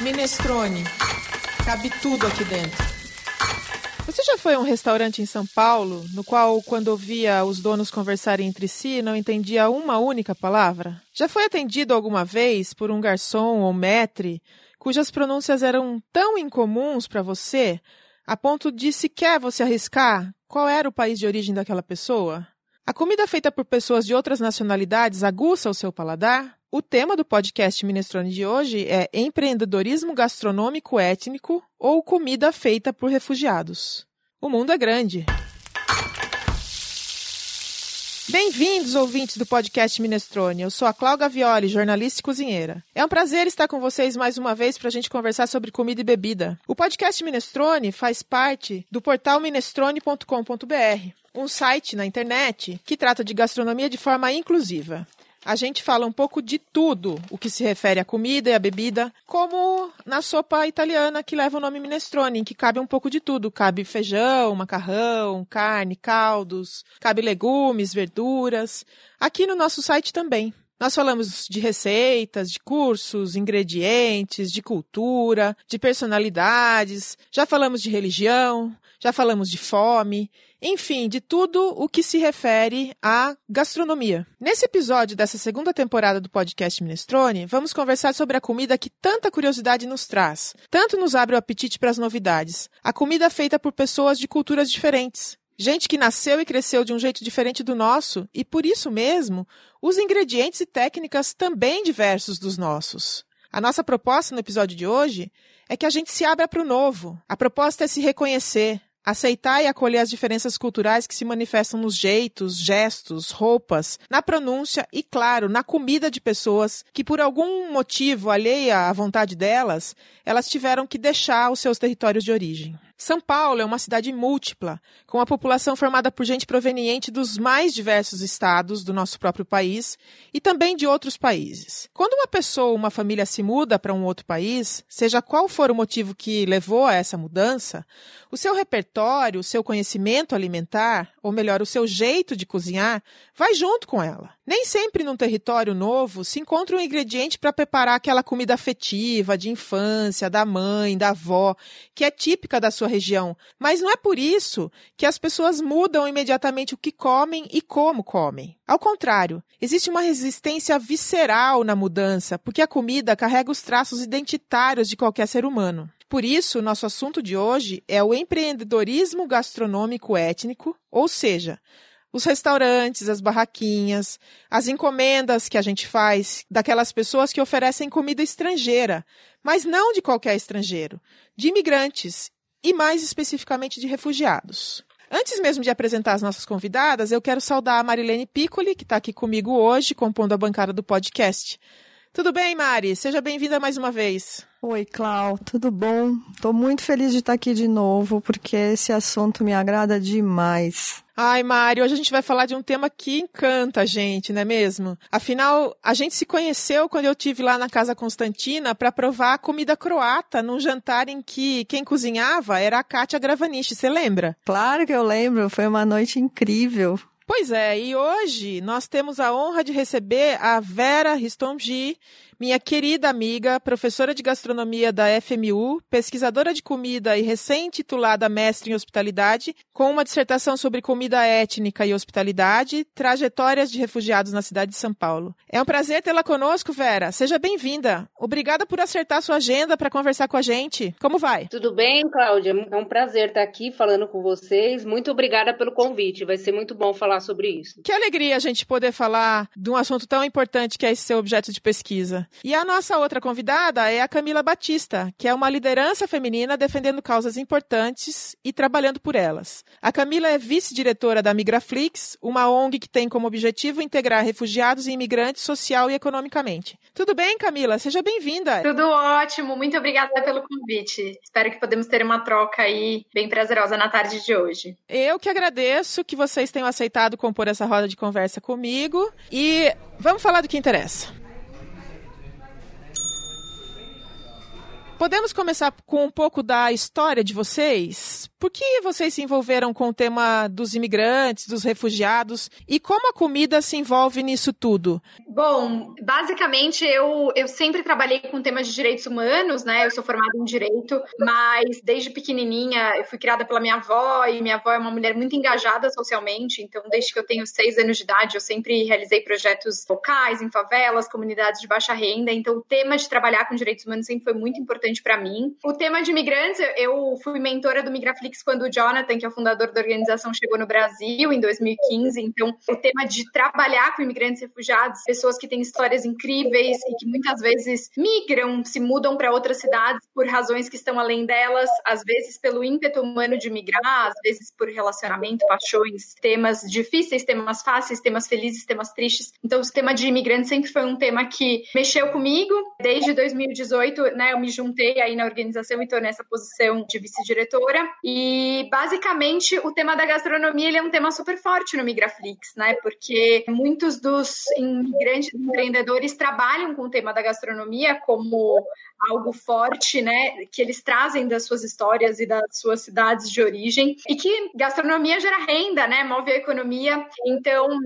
Minestrone. Cabe tudo aqui dentro. Você já foi a um restaurante em São Paulo, no qual, quando ouvia os donos conversarem entre si, não entendia uma única palavra? Já foi atendido alguma vez por um garçom ou maître cujas pronúncias eram tão incomuns para você, a ponto de sequer você arriscar qual era o país de origem daquela pessoa? A comida feita por pessoas de outras nacionalidades aguça o seu paladar? O tema do podcast Minestrone de hoje é empreendedorismo gastronômico étnico ou comida feita por refugiados. O mundo é grande. Bem-vindos, ouvintes do podcast Minestrone. Eu sou a Cláudia Violi, jornalista e cozinheira. É um prazer estar com vocês mais uma vez para a gente conversar sobre comida e bebida. O podcast Minestrone faz parte do portal minestrone.com.br, um site na internet que trata de gastronomia de forma inclusiva a gente fala um pouco de tudo o que se refere à comida e à bebida, como na sopa italiana que leva o nome minestrone, em que cabe um pouco de tudo. Cabe feijão, macarrão, carne, caldos, cabe legumes, verduras. Aqui no nosso site também. Nós falamos de receitas, de cursos, ingredientes, de cultura, de personalidades, já falamos de religião, já falamos de fome enfim, de tudo o que se refere à gastronomia. Nesse episódio dessa segunda temporada do podcast Minestrone, vamos conversar sobre a comida que tanta curiosidade nos traz, tanto nos abre o apetite para as novidades. A comida feita por pessoas de culturas diferentes. Gente que nasceu e cresceu de um jeito diferente do nosso e, por isso mesmo, usa ingredientes e técnicas também diversos dos nossos. A nossa proposta no episódio de hoje é que a gente se abra para o novo. A proposta é se reconhecer, Aceitar e acolher as diferenças culturais que se manifestam nos jeitos, gestos, roupas, na pronúncia e, claro, na comida de pessoas que, por algum motivo alheia à vontade delas, elas tiveram que deixar os seus territórios de origem. São Paulo é uma cidade múltipla, com a população formada por gente proveniente dos mais diversos estados do nosso próprio país e também de outros países. Quando uma pessoa ou uma família se muda para um outro país, seja qual for o motivo que levou a essa mudança, o seu repertório, o seu conhecimento alimentar, ou melhor, o seu jeito de cozinhar, vai junto com ela. Nem sempre num território novo se encontra um ingrediente para preparar aquela comida afetiva, de infância, da mãe, da avó, que é típica da sua região. Mas não é por isso que as pessoas mudam imediatamente o que comem e como comem. Ao contrário, existe uma resistência visceral na mudança, porque a comida carrega os traços identitários de qualquer ser humano. Por isso, nosso assunto de hoje é o empreendedorismo gastronômico étnico, ou seja, os restaurantes, as barraquinhas, as encomendas que a gente faz daquelas pessoas que oferecem comida estrangeira, mas não de qualquer estrangeiro, de imigrantes e mais especificamente de refugiados. Antes mesmo de apresentar as nossas convidadas, eu quero saudar a Marilene Piccoli, que está aqui comigo hoje, compondo a bancada do podcast. Tudo bem, Mari? Seja bem-vinda mais uma vez. Oi, Clau, tudo bom? Estou muito feliz de estar aqui de novo, porque esse assunto me agrada demais. Ai, Mari, hoje a gente vai falar de um tema que encanta a gente, não é mesmo? Afinal, a gente se conheceu quando eu tive lá na Casa Constantina para provar a comida croata num jantar em que quem cozinhava era a Kátia Gravaniche, você lembra? Claro que eu lembro, foi uma noite incrível. Pois é, e hoje nós temos a honra de receber a Vera Ristomgi, minha querida amiga, professora de gastronomia da FMU, pesquisadora de comida e recém-titulada mestre em hospitalidade, com uma dissertação sobre comida étnica e hospitalidade, trajetórias de refugiados na cidade de São Paulo. É um prazer tê-la conosco, Vera. Seja bem-vinda. Obrigada por acertar sua agenda para conversar com a gente. Como vai? Tudo bem, Cláudia? É um prazer estar aqui falando com vocês. Muito obrigada pelo convite. Vai ser muito bom falar sobre isso. Que alegria a gente poder falar de um assunto tão importante que é esse seu objeto de pesquisa. E a nossa outra convidada é a Camila Batista, que é uma liderança feminina defendendo causas importantes e trabalhando por elas. A Camila é vice-diretora da Migraflix, uma ONG que tem como objetivo integrar refugiados e imigrantes social e economicamente. Tudo bem, Camila? Seja bem-vinda. Tudo ótimo. Muito obrigada pelo convite. Espero que podemos ter uma troca aí bem prazerosa na tarde de hoje. Eu que agradeço que vocês tenham aceitado compor essa roda de conversa comigo e vamos falar do que interessa. Podemos começar com um pouco da história de vocês? Por que vocês se envolveram com o tema dos imigrantes, dos refugiados e como a comida se envolve nisso tudo? Bom, basicamente eu, eu sempre trabalhei com temas de direitos humanos, né? Eu sou formada em direito, mas desde pequenininha eu fui criada pela minha avó e minha avó é uma mulher muito engajada socialmente, então desde que eu tenho seis anos de idade eu sempre realizei projetos locais, em favelas, comunidades de baixa renda, então o tema de trabalhar com direitos humanos sempre foi muito importante para mim. O tema de imigrantes, eu fui mentora do Migraflix quando o Jonathan, que é o fundador da organização, chegou no Brasil em 2015, então o tema de trabalhar com imigrantes refugiados, pessoas que têm histórias incríveis e que muitas vezes migram, se mudam para outras cidades por razões que estão além delas, às vezes pelo ímpeto humano de migrar, às vezes por relacionamento, paixões, temas difíceis, temas fáceis, temas felizes, temas tristes. Então, o tema de imigrantes sempre foi um tema que mexeu comigo. Desde 2018, né, eu me juntei aí na organização e tô nessa posição de vice-diretora. E, basicamente, o tema da gastronomia ele é um tema super forte no Migraflix, né? Porque muitos dos imigrantes empreendedores trabalham com o tema da gastronomia como algo forte, né, que eles trazem das suas histórias e das suas cidades de origem e que gastronomia gera renda, né, move a economia. Então,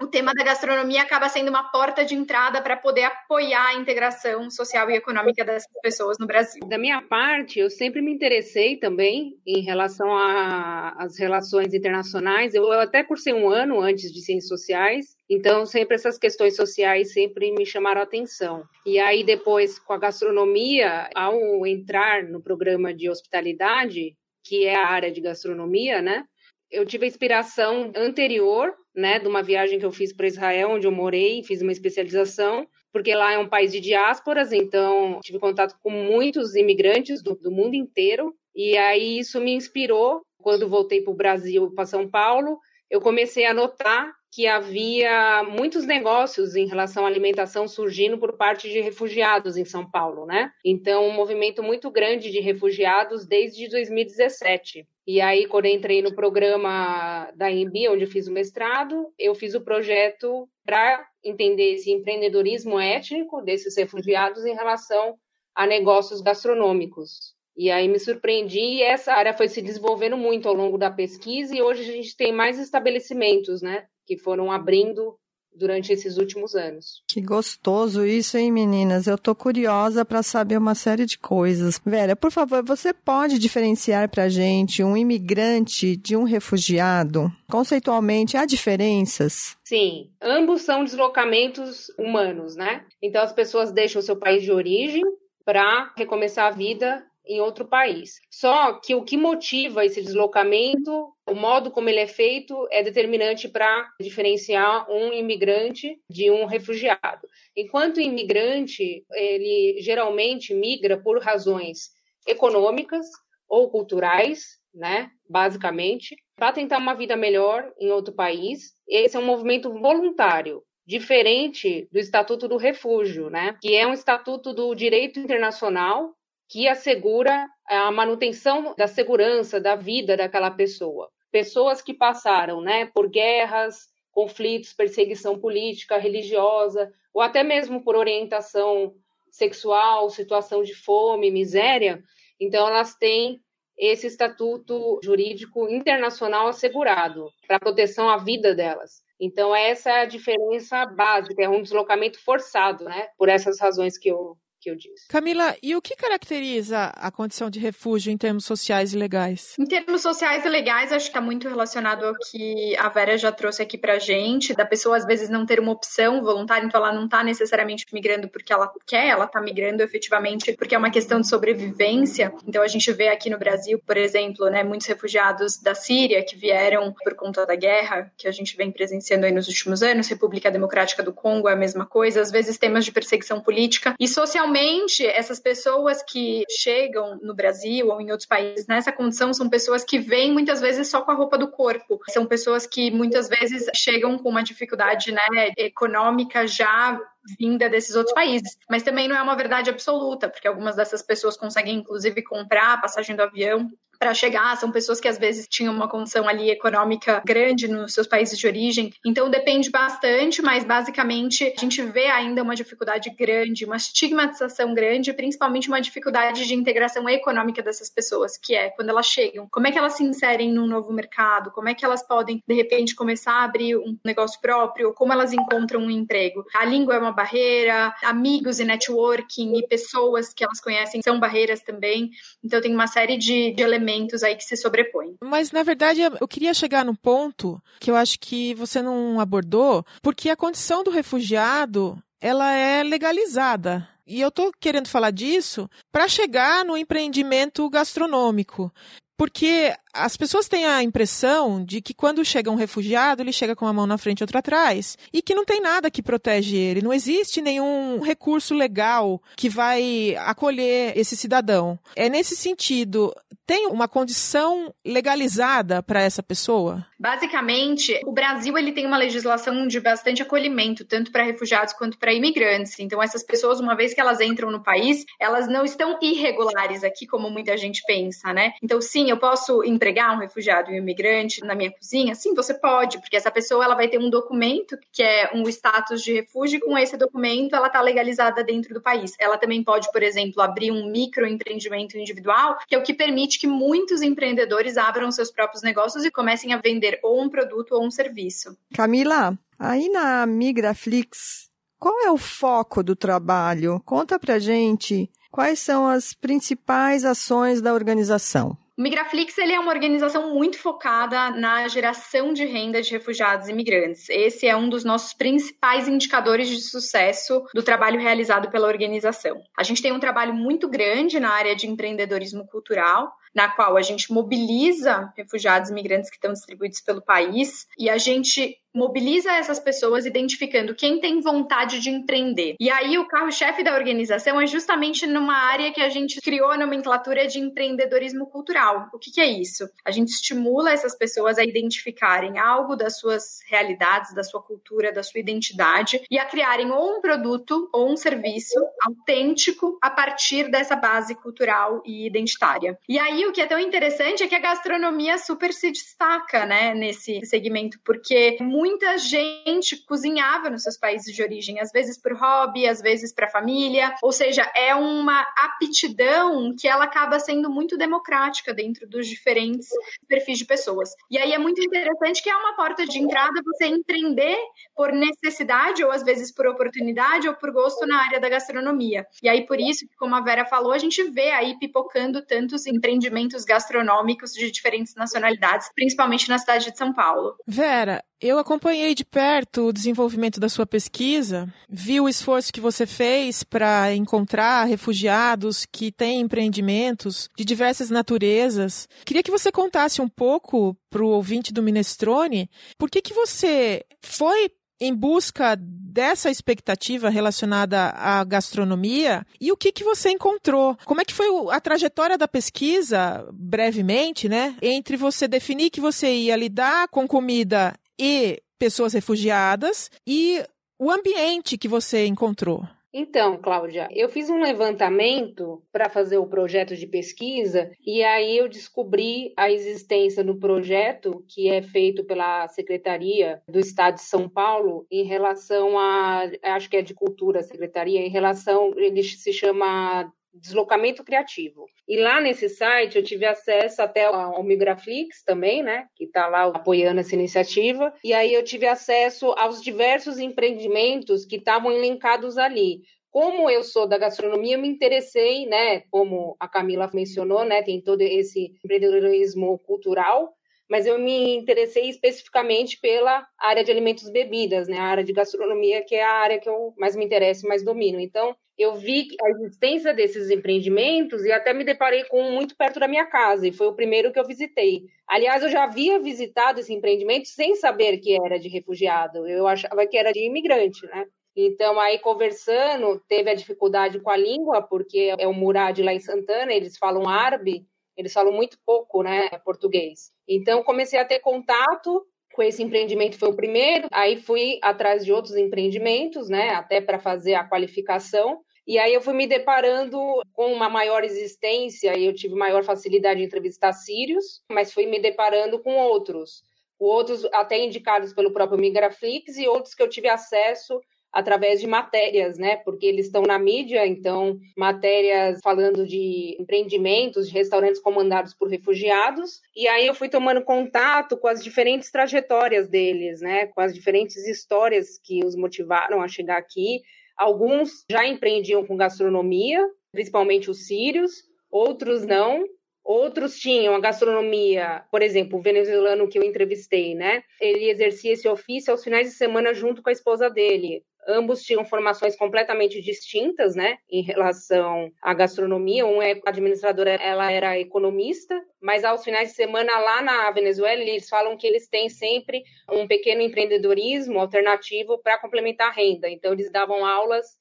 o tema da gastronomia acaba sendo uma porta de entrada para poder apoiar a integração social e econômica dessas pessoas no Brasil. Da minha parte, eu sempre me interessei também em relação às relações internacionais. Eu, eu até cursei um ano antes de ciências sociais, então sempre essas questões sociais sempre me chamaram a atenção. E aí depois com a gastronomia, ao entrar no programa de hospitalidade, que é a área de gastronomia, né? Eu tive a inspiração anterior né, de uma viagem que eu fiz para Israel, onde eu morei, fiz uma especialização, porque lá é um país de diásporas, então tive contato com muitos imigrantes do, do mundo inteiro, e aí isso me inspirou. Quando voltei para o Brasil, para São Paulo, eu comecei a notar que havia muitos negócios em relação à alimentação surgindo por parte de refugiados em São Paulo, né? Então, um movimento muito grande de refugiados desde 2017. E aí, quando entrei no programa da EMB, onde fiz o mestrado, eu fiz o projeto para entender esse empreendedorismo étnico desses refugiados em relação a negócios gastronômicos. E aí me surpreendi e essa área foi se desenvolvendo muito ao longo da pesquisa e hoje a gente tem mais estabelecimentos, né, que foram abrindo durante esses últimos anos. Que gostoso isso, hein, meninas? Eu tô curiosa para saber uma série de coisas. Vera, por favor, você pode diferenciar para gente um imigrante de um refugiado? Conceitualmente, há diferenças? Sim, ambos são deslocamentos humanos, né? Então as pessoas deixam o seu país de origem para recomeçar a vida em outro país. Só que o que motiva esse deslocamento, o modo como ele é feito, é determinante para diferenciar um imigrante de um refugiado. Enquanto o imigrante, ele geralmente migra por razões econômicas ou culturais, né, basicamente, para tentar uma vida melhor em outro país. Esse é um movimento voluntário diferente do Estatuto do Refúgio, né? Que é um estatuto do direito internacional que assegura a manutenção da segurança da vida daquela pessoa. Pessoas que passaram né, por guerras, conflitos, perseguição política, religiosa, ou até mesmo por orientação sexual, situação de fome, miséria, então elas têm esse estatuto jurídico internacional assegurado para proteção à vida delas. Então essa é a diferença básica, é um deslocamento forçado, né? Por essas razões que eu que eu disse. Camila, e o que caracteriza a condição de refúgio em termos sociais e legais? Em termos sociais e legais, acho que está muito relacionado ao que a Vera já trouxe aqui para gente, da pessoa às vezes não ter uma opção voluntária, então ela não está necessariamente migrando porque ela quer, ela está migrando efetivamente porque é uma questão de sobrevivência. Então a gente vê aqui no Brasil, por exemplo, né, muitos refugiados da Síria que vieram por conta da guerra, que a gente vem presenciando aí nos últimos anos, República Democrática do Congo é a mesma coisa, às vezes temas de perseguição política e social Geralmente, essas pessoas que chegam no Brasil ou em outros países nessa condição são pessoas que vêm muitas vezes só com a roupa do corpo. São pessoas que muitas vezes chegam com uma dificuldade né, econômica já vinda desses outros países. Mas também não é uma verdade absoluta, porque algumas dessas pessoas conseguem, inclusive, comprar a passagem do avião para chegar, são pessoas que às vezes tinham uma condição ali econômica grande nos seus países de origem. Então depende bastante, mas basicamente a gente vê ainda uma dificuldade grande, uma estigmatização grande, principalmente uma dificuldade de integração econômica dessas pessoas, que é quando elas chegam, como é que elas se inserem num novo mercado, como é que elas podem de repente começar a abrir um negócio próprio, como elas encontram um emprego. A língua é uma barreira, amigos e networking e pessoas que elas conhecem são barreiras também. Então tem uma série de, de elementos aí que se sobrepõem. Mas na verdade eu queria chegar num ponto que eu acho que você não abordou, porque a condição do refugiado ela é legalizada. E eu estou querendo falar disso para chegar no empreendimento gastronômico. Porque as pessoas têm a impressão de que quando chega um refugiado, ele chega com uma mão na frente e outra atrás, e que não tem nada que protege ele, não existe nenhum recurso legal que vai acolher esse cidadão. É nesse sentido, tem uma condição legalizada para essa pessoa? Basicamente, o Brasil ele tem uma legislação de bastante acolhimento, tanto para refugiados quanto para imigrantes. Então, essas pessoas, uma vez que elas entram no país, elas não estão irregulares aqui, como muita gente pensa, né? Então, sim, eu posso empregar um refugiado e um imigrante na minha cozinha? Sim, você pode, porque essa pessoa ela vai ter um documento que é um status de refúgio, e com esse documento ela está legalizada dentro do país. Ela também pode, por exemplo, abrir um microempreendimento individual, que é o que permite que muitos empreendedores abram seus próprios negócios e comecem a vender ou um produto ou um serviço. Camila, aí na Migraflix, qual é o foco do trabalho? Conta pra gente quais são as principais ações da organização. O Migraflix ele é uma organização muito focada na geração de renda de refugiados e imigrantes. Esse é um dos nossos principais indicadores de sucesso do trabalho realizado pela organização. A gente tem um trabalho muito grande na área de empreendedorismo cultural, na qual a gente mobiliza refugiados e imigrantes que estão distribuídos pelo país e a gente mobiliza essas pessoas identificando quem tem vontade de empreender. E aí o carro-chefe da organização é justamente numa área que a gente criou a nomenclatura de empreendedorismo cultural. O que, que é isso? A gente estimula essas pessoas a identificarem algo das suas realidades, da sua cultura, da sua identidade e a criarem ou um produto ou um serviço autêntico a partir dessa base cultural e identitária. E aí o que é tão interessante é que a gastronomia super se destaca, né, nesse segmento, porque muita gente cozinhava nos seus países de origem, às vezes por hobby, às vezes para família, ou seja, é uma aptidão que ela acaba sendo muito democrática dentro dos diferentes perfis de pessoas. E aí é muito interessante que é uma porta de entrada você empreender por necessidade ou às vezes por oportunidade ou por gosto na área da gastronomia. E aí por isso, como a Vera falou, a gente vê aí pipocando tantos empreendimentos gastronômicos de diferentes nacionalidades, principalmente na cidade de São Paulo. Vera, eu acompanhei de perto o desenvolvimento da sua pesquisa, vi o esforço que você fez para encontrar refugiados que têm empreendimentos de diversas naturezas. Queria que você contasse um pouco para o ouvinte do Minestrone por que, que você foi em busca dessa expectativa relacionada à gastronomia e o que, que você encontrou? Como é que foi a trajetória da pesquisa, brevemente, né? Entre você definir que você ia lidar com comida e pessoas refugiadas e o ambiente que você encontrou. Então, Cláudia, eu fiz um levantamento para fazer o projeto de pesquisa e aí eu descobri a existência do projeto que é feito pela Secretaria do Estado de São Paulo em relação a, acho que é de cultura, a secretaria, em relação, ele se chama deslocamento criativo. E lá nesse site eu tive acesso até ao Migraflix também, né, que está lá apoiando essa iniciativa, e aí eu tive acesso aos diversos empreendimentos que estavam elencados ali. Como eu sou da gastronomia, eu me interessei, né, como a Camila mencionou, né, tem todo esse empreendedorismo cultural, mas eu me interessei especificamente pela área de alimentos e bebidas, né, a área de gastronomia, que é a área que eu mais me interesso, mais domino. Então, eu vi a existência desses empreendimentos e até me deparei com um muito perto da minha casa, e foi o primeiro que eu visitei. Aliás, eu já havia visitado esse empreendimento sem saber que era de refugiado, eu achava que era de imigrante, né? Então, aí conversando, teve a dificuldade com a língua, porque é o Murad lá em Santana, eles falam árabe, eles falam muito pouco, né, português. Então, comecei a ter contato com esse empreendimento, foi o primeiro. Aí fui atrás de outros empreendimentos, né, até para fazer a qualificação. E aí eu fui me deparando com uma maior existência e eu tive maior facilidade em entrevistar sírios, mas fui me deparando com outros. Outros até indicados pelo próprio Migraflix e outros que eu tive acesso através de matérias, né? Porque eles estão na mídia, então matérias falando de empreendimentos, de restaurantes comandados por refugiados. E aí eu fui tomando contato com as diferentes trajetórias deles, né? Com as diferentes histórias que os motivaram a chegar aqui. Alguns já empreendiam com gastronomia, principalmente os sírios, outros não. Outros tinham a gastronomia, por exemplo, o venezuelano que eu entrevistei, né? Ele exercia esse ofício aos finais de semana junto com a esposa dele. Ambos tinham formações completamente distintas, né, em relação à gastronomia. Um é administradora, ela era economista, mas aos finais de semana lá na Venezuela eles falam que eles têm sempre um pequeno empreendedorismo alternativo para complementar a renda. Então eles davam aulas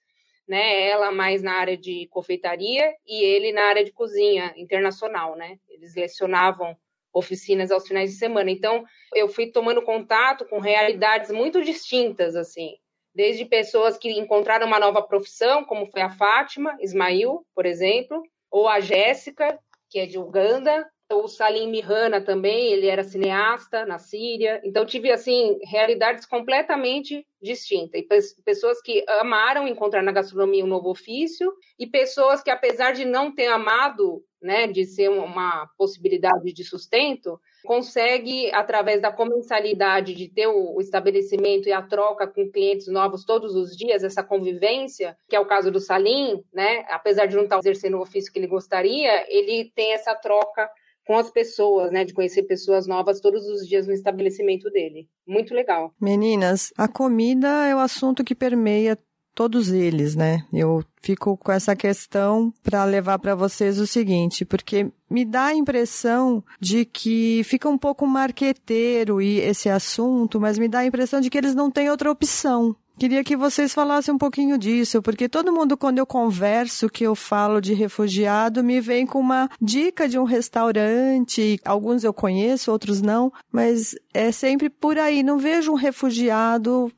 né? Ela mais na área de confeitaria e ele na área de cozinha internacional, né? Eles lecionavam oficinas aos finais de semana. Então, eu fui tomando contato com realidades muito distintas, assim desde pessoas que encontraram uma nova profissão, como foi a Fátima Ismail, por exemplo, ou a Jéssica, que é de Uganda, o Salim Mihana também, ele era cineasta na Síria. Então tive assim realidades completamente distintas. E pessoas que amaram encontrar na gastronomia um novo ofício e pessoas que apesar de não ter amado, né, de ser uma possibilidade de sustento, consegue através da comensalidade de ter o estabelecimento e a troca com clientes novos todos os dias, essa convivência, que é o caso do Salim, né? Apesar de não estar exercendo o ofício que ele gostaria, ele tem essa troca com as pessoas, né? De conhecer pessoas novas todos os dias no estabelecimento dele. Muito legal. Meninas, a comida é o assunto que permeia todos eles, né? Eu fico com essa questão para levar para vocês o seguinte, porque me dá a impressão de que fica um pouco marqueteiro e esse assunto, mas me dá a impressão de que eles não têm outra opção. Queria que vocês falassem um pouquinho disso, porque todo mundo, quando eu converso, que eu falo de refugiado, me vem com uma dica de um restaurante. Alguns eu conheço, outros não, mas é sempre por aí. Não vejo um refugiado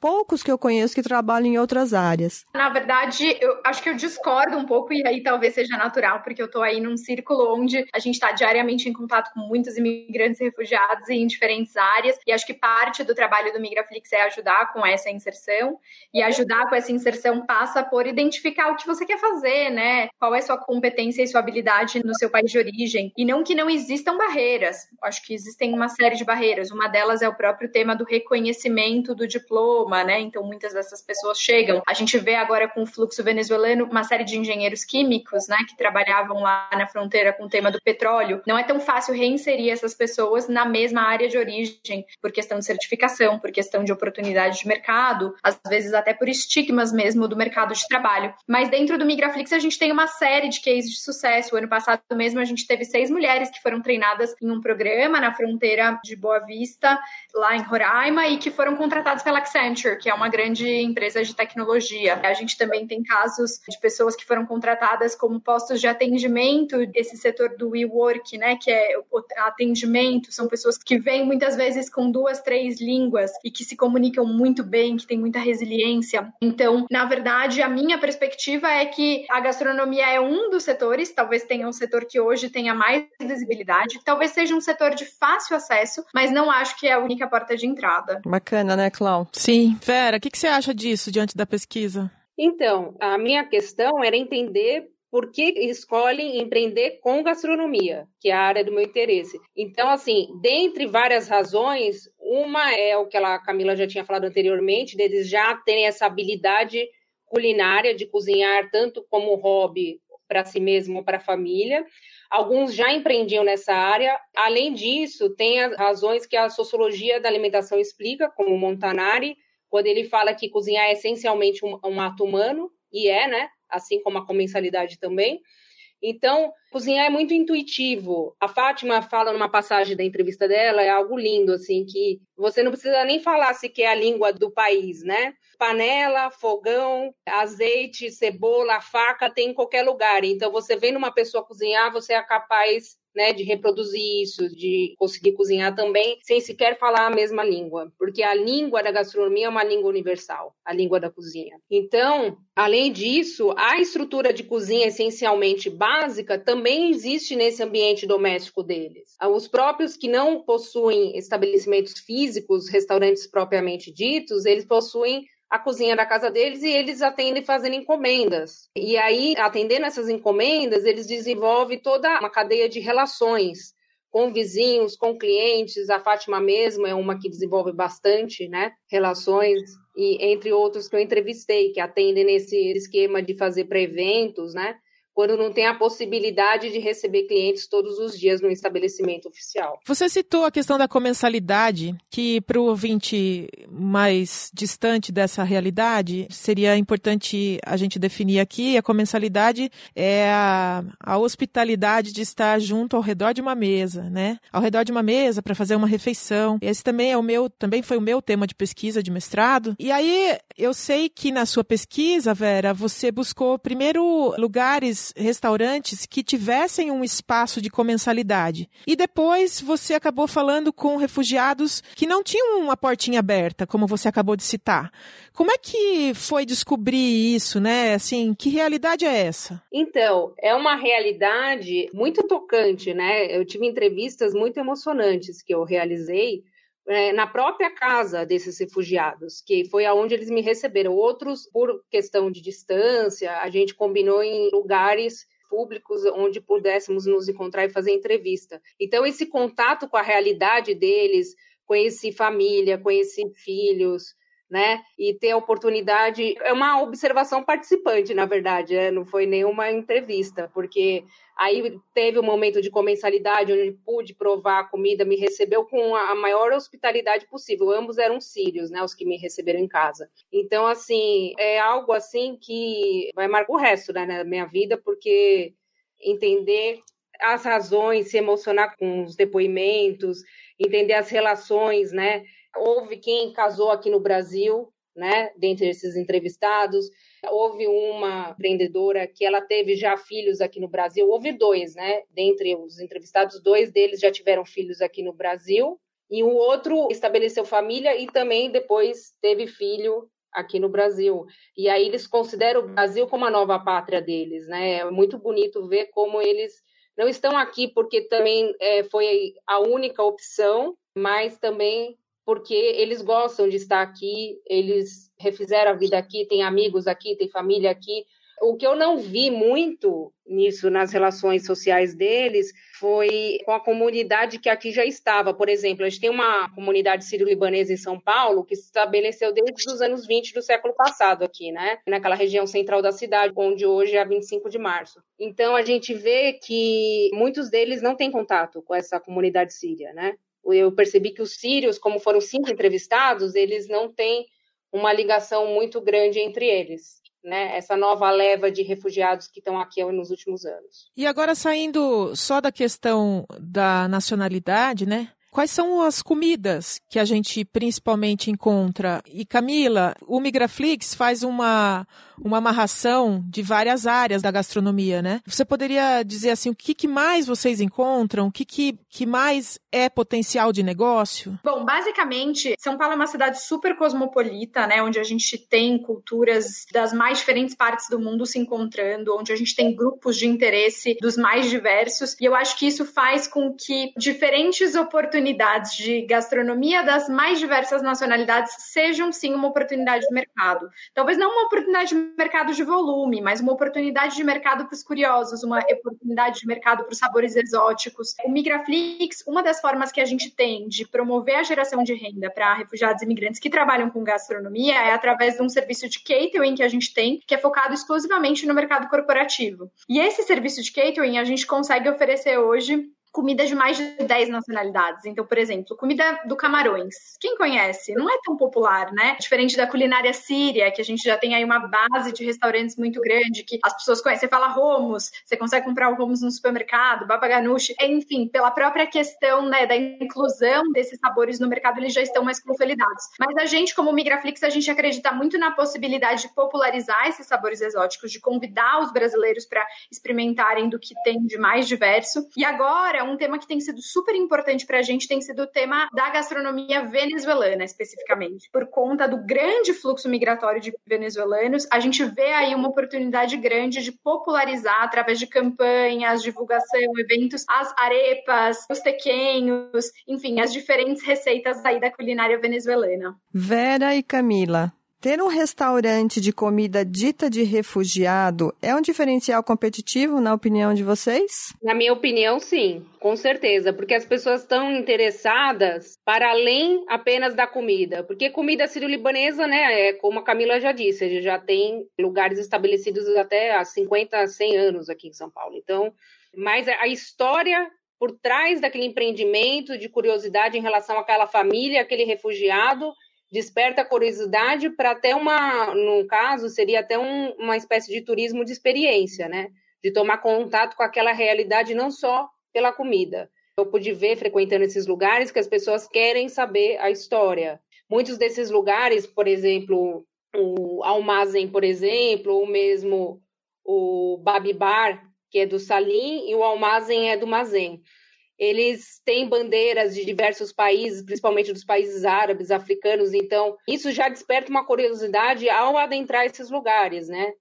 poucos que eu conheço que trabalham em outras áreas. Na verdade, eu acho que eu discordo um pouco, e aí talvez seja natural, porque eu tô aí num círculo onde a gente está diariamente em contato com muitos imigrantes e refugiados em diferentes áreas, e acho que parte do trabalho do Migraflix é ajudar com essa inserção, e ajudar com essa inserção passa por identificar o que você quer fazer, né? Qual é sua competência e sua habilidade no seu país de origem, e não que não existam barreiras, acho que existem uma série de barreiras, uma delas é o próprio tema do reconhecimento do diploma, né? Então muitas dessas pessoas chegam. A gente vê agora com o fluxo venezuelano uma série de engenheiros químicos, né, que trabalhavam lá na fronteira com o tema do petróleo. Não é tão fácil reinserir essas pessoas na mesma área de origem, por questão de certificação, por questão de oportunidade de mercado, às vezes até por estigmas mesmo do mercado de trabalho. Mas dentro do Migraflix a gente tem uma série de cases de sucesso. O ano passado mesmo a gente teve seis mulheres que foram treinadas em um programa na fronteira de Boa Vista, lá em Roraima, e que foram contratadas pela Accenture Que é uma grande empresa de tecnologia. A gente também tem casos de pessoas que foram contratadas como postos de atendimento desse setor do WeWork, né, que é o atendimento, são pessoas que vêm muitas vezes com duas, três línguas e que se comunicam muito bem, que têm muita resiliência. Então, na verdade, a minha perspectiva é que a gastronomia é um dos setores, talvez tenha um setor que hoje tenha mais visibilidade, talvez seja um setor de fácil acesso, mas não acho que é a única porta de entrada. Bacana, né, Clau? Sim, Vera, o que, que você acha disso diante da pesquisa? Então, a minha questão era entender por que escolhem empreender com gastronomia, que é a área do meu interesse. Então, assim, dentre várias razões, uma é o que a Camila já tinha falado anteriormente, deles já terem essa habilidade culinária de cozinhar tanto como hobby para si mesmo ou para a família. Alguns já empreendiam nessa área. Além disso, tem as razões que a sociologia da alimentação explica, como Montanari, quando ele fala que cozinhar é essencialmente um, um ato humano, e é, né? Assim como a comensalidade também. Então, Cozinhar é muito intuitivo. A Fátima fala numa passagem da entrevista dela, é algo lindo, assim, que você não precisa nem falar se quer a língua do país, né? Panela, fogão, azeite, cebola, faca tem em qualquer lugar. Então, você vem numa pessoa cozinhar, você é capaz né, de reproduzir isso, de conseguir cozinhar também, sem sequer falar a mesma língua, porque a língua da gastronomia é uma língua universal, a língua da cozinha. Então, além disso, a estrutura de cozinha essencialmente básica também existe nesse ambiente doméstico deles. Os próprios que não possuem estabelecimentos físicos, restaurantes propriamente ditos, eles possuem a cozinha da casa deles e eles atendem fazendo encomendas. E aí, atendendo essas encomendas, eles desenvolvem toda uma cadeia de relações com vizinhos, com clientes. A Fátima mesmo é uma que desenvolve bastante, né, relações e entre outros que eu entrevistei que atendem nesse esquema de fazer para eventos, né? Quando não tem a possibilidade de receber clientes todos os dias no estabelecimento oficial. Você citou a questão da comensalidade, que para o ouvinte mais distante dessa realidade, seria importante a gente definir aqui. A comensalidade é a, a hospitalidade de estar junto ao redor de uma mesa, né? Ao redor de uma mesa para fazer uma refeição. Esse também é o meu, também foi o meu tema de pesquisa de mestrado. E aí eu sei que na sua pesquisa, Vera, você buscou primeiro lugares restaurantes que tivessem um espaço de comensalidade. E depois você acabou falando com refugiados que não tinham uma portinha aberta, como você acabou de citar. Como é que foi descobrir isso, né? Assim, que realidade é essa? Então, é uma realidade muito tocante, né? Eu tive entrevistas muito emocionantes que eu realizei é, na própria casa desses refugiados, que foi aonde eles me receberam. Outros, por questão de distância, a gente combinou em lugares públicos onde pudéssemos nos encontrar e fazer entrevista. Então, esse contato com a realidade deles, conheci família, conheci filhos, né? E ter a oportunidade. É uma observação participante, na verdade, né? não foi nenhuma entrevista, porque aí teve um momento de comensalidade onde pude provar a comida, me recebeu com a maior hospitalidade possível. Ambos eram sírios, né? Os que me receberam em casa. Então, assim, é algo assim que vai marcar o resto né, na minha vida, porque entender as razões, se emocionar com os depoimentos, entender as relações, né? Houve quem casou aqui no Brasil, né, dentre esses entrevistados. Houve uma empreendedora que ela teve já filhos aqui no Brasil. Houve dois, né? Dentre os entrevistados, dois deles já tiveram filhos aqui no Brasil. E o outro estabeleceu família e também depois teve filho aqui no Brasil. E aí eles consideram o Brasil como a nova pátria deles, né? É muito bonito ver como eles não estão aqui porque também é, foi a única opção, mas também porque eles gostam de estar aqui, eles refizeram a vida aqui, têm amigos aqui, têm família aqui. O que eu não vi muito nisso nas relações sociais deles foi com a comunidade que aqui já estava. Por exemplo, a gente tem uma comunidade sírio-libanesa em São Paulo que se estabeleceu desde os anos 20 do século passado aqui, né? Naquela região central da cidade, onde hoje é 25 de março. Então a gente vê que muitos deles não têm contato com essa comunidade síria, né? Eu percebi que os sírios, como foram cinco entrevistados, eles não têm uma ligação muito grande entre eles. Né, essa nova leva de refugiados que estão aqui nos últimos anos. E agora saindo só da questão da nacionalidade, né? Quais são as comidas que a gente principalmente encontra? E Camila, o Migraflix faz uma, uma amarração de várias áreas da gastronomia, né? Você poderia dizer assim, o que, que mais vocês encontram? O que, que, que mais é potencial de negócio? Bom, basicamente, São Paulo é uma cidade super cosmopolita, né? Onde a gente tem culturas das mais diferentes partes do mundo se encontrando, onde a gente tem grupos de interesse dos mais diversos. E eu acho que isso faz com que diferentes oportunidades de gastronomia das mais diversas nacionalidades sejam sim uma oportunidade de mercado. Talvez não uma oportunidade de mercado de volume, mas uma oportunidade de mercado para os curiosos, uma oportunidade de mercado para os sabores exóticos. O Migraflix, uma das formas que a gente tem de promover a geração de renda para refugiados e imigrantes que trabalham com gastronomia é através de um serviço de catering que a gente tem, que é focado exclusivamente no mercado corporativo. E esse serviço de catering a gente consegue oferecer hoje comida de mais de 10 nacionalidades. Então, por exemplo, comida do Camarões. Quem conhece? Não é tão popular, né? Diferente da culinária síria, que a gente já tem aí uma base de restaurantes muito grande, que as pessoas conhecem. Você fala romos, você consegue comprar o romos no supermercado, baba ganoush. Enfim, pela própria questão né, da inclusão desses sabores no mercado, eles já estão mais consolidados. Mas a gente, como Migraflix, a gente acredita muito na possibilidade de popularizar esses sabores exóticos, de convidar os brasileiros para experimentarem do que tem de mais diverso. E agora, um tema que tem sido super importante para a gente tem sido o tema da gastronomia venezuelana, especificamente. Por conta do grande fluxo migratório de venezuelanos, a gente vê aí uma oportunidade grande de popularizar através de campanhas, divulgação, eventos, as arepas, os tequenhos, enfim, as diferentes receitas aí da culinária venezuelana. Vera e Camila, ter um restaurante de comida dita de refugiado é um diferencial competitivo, na opinião de vocês? Na minha opinião, sim, com certeza, porque as pessoas estão interessadas para além apenas da comida. Porque comida sírio-libanesa, né, é como a Camila já disse, já tem lugares estabelecidos até há 50, 100 anos aqui em São Paulo. Então, mas a história por trás daquele empreendimento, de curiosidade em relação àquela família, aquele refugiado, desperta curiosidade para até uma, no caso, seria até um, uma espécie de turismo de experiência, né? De tomar contato com aquela realidade não só pela comida. Eu pude ver frequentando esses lugares que as pessoas querem saber a história. Muitos desses lugares, por exemplo, o Almazen, por exemplo, ou mesmo o Babibar, que é do Salim, e o Almazen é do Mazen eles têm bandeiras de diversos países, principalmente dos países árabes, africanos, então isso já desperta uma curiosidade ao adentrar esses lugares, né?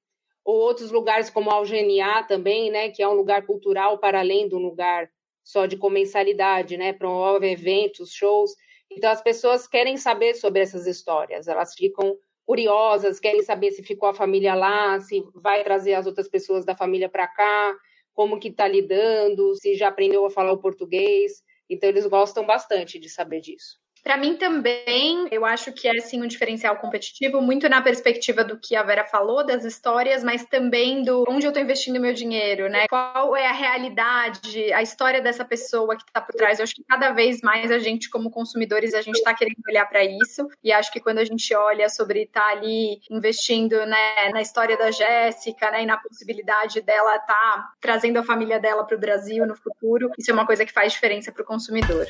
Ou outros lugares como Algeniá também, né, que é um lugar cultural para além do lugar só de comensalidade, né? Promove eventos, shows. Então as pessoas querem saber sobre essas histórias, elas ficam curiosas, querem saber se ficou a família lá, se vai trazer as outras pessoas da família para cá como que está lidando, se já aprendeu a falar o português. Então eles gostam bastante de saber disso. Para mim também, eu acho que é sim um diferencial competitivo, muito na perspectiva do que a Vera falou, das histórias, mas também do onde eu estou investindo meu dinheiro, né? Qual é a realidade, a história dessa pessoa que está por trás. Eu acho que cada vez mais a gente, como consumidores, a gente está querendo olhar para isso. E acho que quando a gente olha sobre estar tá ali investindo né, na história da Jéssica, né, e na possibilidade dela estar tá trazendo a família dela para o Brasil no futuro, isso é uma coisa que faz diferença para o consumidor.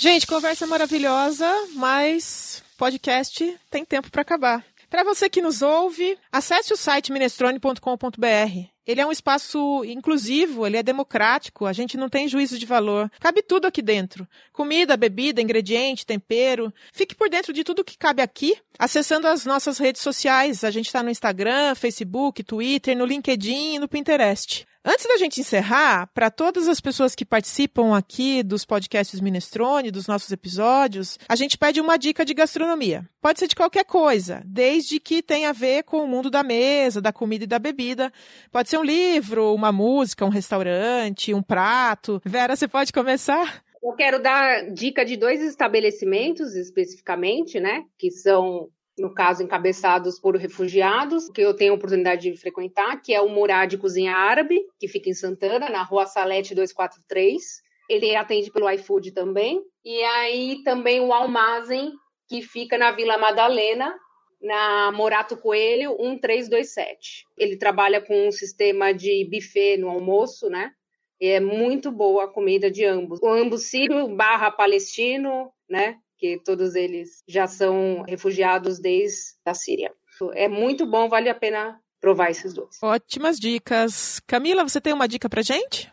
Gente, conversa maravilhosa, mas podcast tem tempo para acabar. Para você que nos ouve, acesse o site minestrone.com.br. Ele é um espaço inclusivo, ele é democrático, a gente não tem juízo de valor. Cabe tudo aqui dentro: comida, bebida, ingrediente, tempero. Fique por dentro de tudo que cabe aqui, acessando as nossas redes sociais. A gente está no Instagram, Facebook, Twitter, no LinkedIn e no Pinterest. Antes da gente encerrar, para todas as pessoas que participam aqui dos podcasts Minestrone, dos nossos episódios, a gente pede uma dica de gastronomia. Pode ser de qualquer coisa, desde que tenha a ver com o mundo da mesa, da comida e da bebida. Pode ser um livro, uma música, um restaurante, um prato. Vera, você pode começar? Eu quero dar dica de dois estabelecimentos especificamente, né? Que são no caso, encabeçados por refugiados, que eu tenho a oportunidade de frequentar, que é o Murad Cozinha Árabe, que fica em Santana, na rua Salete 243. Ele atende pelo iFood também. E aí também o Almazen, que fica na Vila Madalena, na Morato Coelho 1327. Ele trabalha com um sistema de buffet no almoço, né? E é muito boa a comida de ambos. O ambos sírio barra palestino, né? Que todos eles já são refugiados desde a Síria. É muito bom, vale a pena provar esses dois. Ótimas dicas. Camila, você tem uma dica pra gente?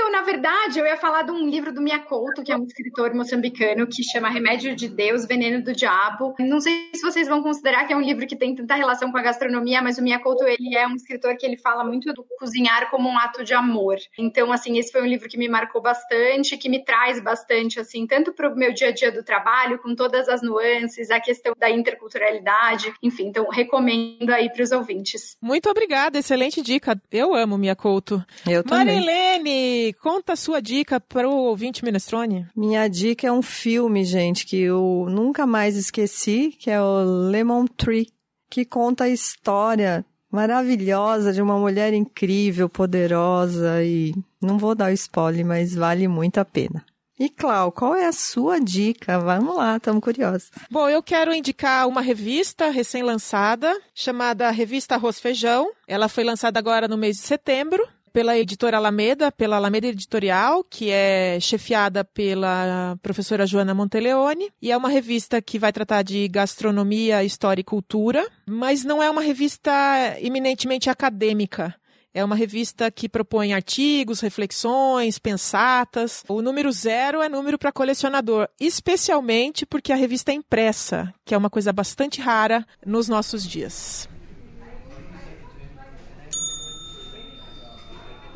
Então, na verdade, eu ia falar de um livro do Miyakoto, que é um escritor moçambicano, que chama Remédio de Deus, Veneno do Diabo. Não sei se vocês vão considerar que é um livro que tem tanta relação com a gastronomia, mas o Miyakoto, ele é um escritor que ele fala muito do cozinhar como um ato de amor. Então, assim, esse foi um livro que me marcou bastante, que me traz bastante, assim, tanto para o meu dia a dia do trabalho, com todas as nuances, a questão da interculturalidade, enfim, então recomendo aí para os ouvintes. Muito obrigada, excelente dica. Eu amo Miyakoto. Eu também. Marilene, conta a sua dica para o ouvinte Minestrone. Minha dica é um filme, gente, que eu nunca mais esqueci, que é o Lemon Tree, que conta a história maravilhosa de uma mulher incrível, poderosa e Não vou dar o spoiler, mas vale muito a pena. E Clau, qual é a sua dica? Vamos lá, estamos curiosos. Bom, eu quero indicar uma revista recém-lançada chamada Revista Arroz Feijão. Ela foi lançada agora no mês de setembro pela editora Alameda, pela Alameda Editorial, que é chefiada pela professora Joana Monteleone, e é uma revista que vai tratar de gastronomia, história e cultura, mas não é uma revista eminentemente acadêmica. É uma revista que propõe artigos, reflexões, pensatas. O número zero é número para colecionador, especialmente porque a revista é impressa, que é uma coisa bastante rara nos nossos dias.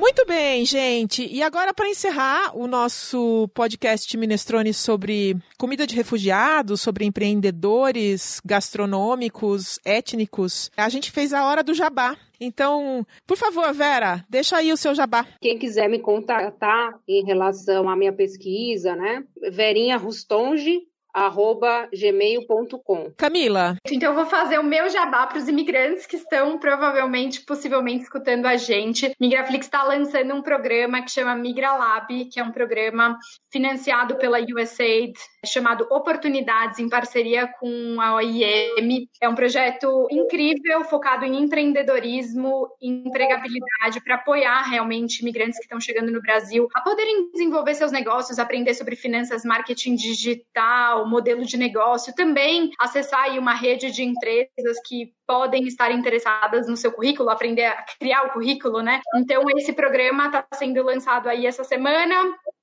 Muito bem, gente. E agora, para encerrar o nosso podcast Minestrone sobre comida de refugiados, sobre empreendedores gastronômicos, étnicos, a gente fez a hora do jabá. Então, por favor, Vera, deixa aí o seu jabá. Quem quiser me contatar em relação à minha pesquisa, né? Verinha Rustonge, arroba gmail.com. Camila. Então eu vou fazer o meu jabá para os imigrantes que estão provavelmente, possivelmente escutando a gente. Migraflix está lançando um programa que chama Migra Lab, que é um programa financiado pela USAID, chamado Oportunidades em parceria com a OIM. É um projeto incrível focado em empreendedorismo e empregabilidade para apoiar realmente imigrantes que estão chegando no Brasil a poderem desenvolver seus negócios, aprender sobre finanças, marketing digital, modelo de negócio, também acessar aí uma rede de empresas que podem estar interessadas no seu currículo, aprender a criar o currículo, né? Então esse programa está sendo lançado aí essa semana.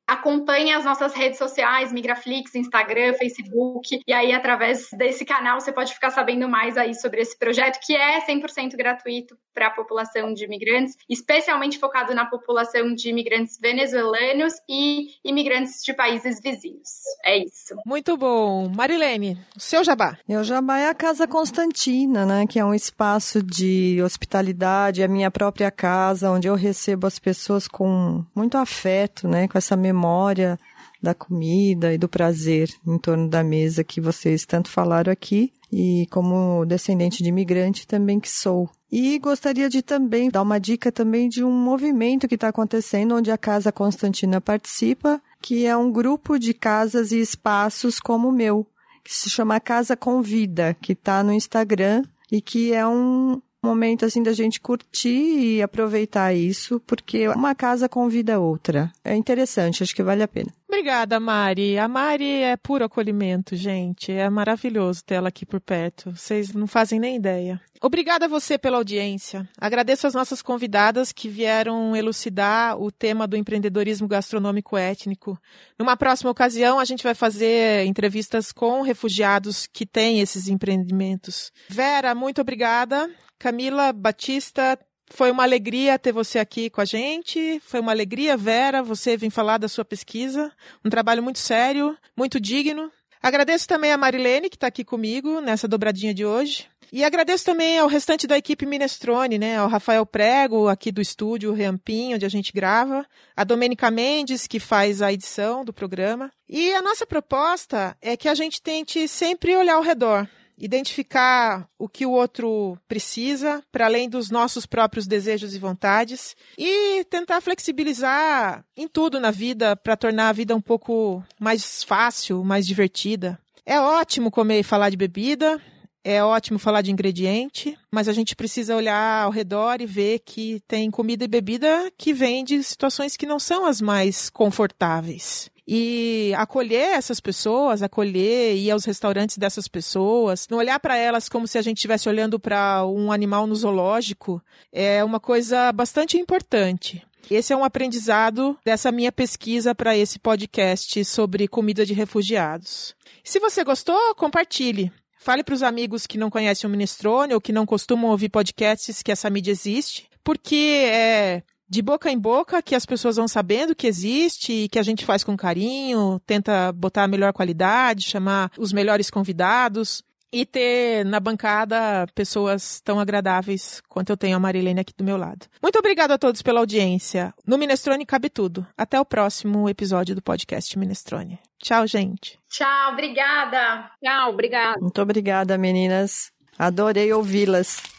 Acompanhe as nossas redes sociais, Migraflix, Instagram, Facebook, e aí através desse canal você pode ficar sabendo mais aí sobre esse projeto que é 100% gratuito para a população de imigrantes, especialmente focado na população de imigrantes venezuelanos e imigrantes de países vizinhos. É isso. Muito bom. Marilene, seu jabá. Meu jabá é a Casa Constantina, né, que é um espaço de hospitalidade, é a minha própria casa, onde eu recebo as pessoas com muito afeto, né, com essa memória memória da comida e do prazer em torno da mesa que vocês tanto falaram aqui e como descendente de imigrante também que sou. E gostaria de também dar uma dica também de um movimento que está acontecendo onde a Casa Constantina participa, que é um grupo de casas e espaços como o meu, que se chama Casa Convida, que está no Instagram e que é um, momento assim da gente curtir e aproveitar isso, porque uma casa convida a outra. É interessante, acho que vale a pena. Obrigada, Mari. A Mari é puro acolhimento, gente. É maravilhoso ter ela aqui por perto. Vocês não fazem nem ideia. Obrigada a você pela audiência. Agradeço as nossas convidadas que vieram elucidar o tema do empreendedorismo gastronômico étnico. Numa próxima ocasião, a gente vai fazer entrevistas com refugiados que têm esses empreendimentos. Vera, muito obrigada. Camila Batista, foi uma alegria ter você aqui com a gente. Foi uma alegria, Vera, você vir falar da sua pesquisa. Um trabalho muito sério, muito digno. Agradeço também a Marilene, que está aqui comigo nessa dobradinha de hoje. E agradeço também ao restante da equipe Minestrone, né? Ao Rafael Prego, aqui do estúdio Reampim, onde a gente grava. A Domênica Mendes, que faz a edição do programa. E a nossa proposta é que a gente tente sempre olhar ao redor identificar o que o outro precisa, para além dos nossos próprios desejos e vontades, e tentar flexibilizar em tudo na vida para tornar a vida um pouco mais fácil, mais divertida. É ótimo comer e falar de bebida, é ótimo falar de ingrediente, mas a gente precisa olhar ao redor e ver que tem comida e bebida que vem de situações que não são as mais confortáveis e acolher essas pessoas, acolher ir aos restaurantes dessas pessoas, não olhar para elas como se a gente estivesse olhando para um animal no zoológico, é uma coisa bastante importante. Esse é um aprendizado dessa minha pesquisa para esse podcast sobre comida de refugiados. Se você gostou, compartilhe. Fale para os amigos que não conhecem o Minestrone ou que não costumam ouvir podcasts que essa mídia existe, porque é de boca em boca que as pessoas vão sabendo que existe e que a gente faz com carinho, tenta botar a melhor qualidade, chamar os melhores convidados e ter na bancada pessoas tão agradáveis quanto eu tenho a Marilene aqui do meu lado. Muito obrigado a todos pela audiência. No Minestrone cabe tudo. Até o próximo episódio do podcast Minestrone. Tchau, gente. Tchau, obrigada. Tchau, obrigada. Muito obrigada, meninas. Adorei ouvi-las.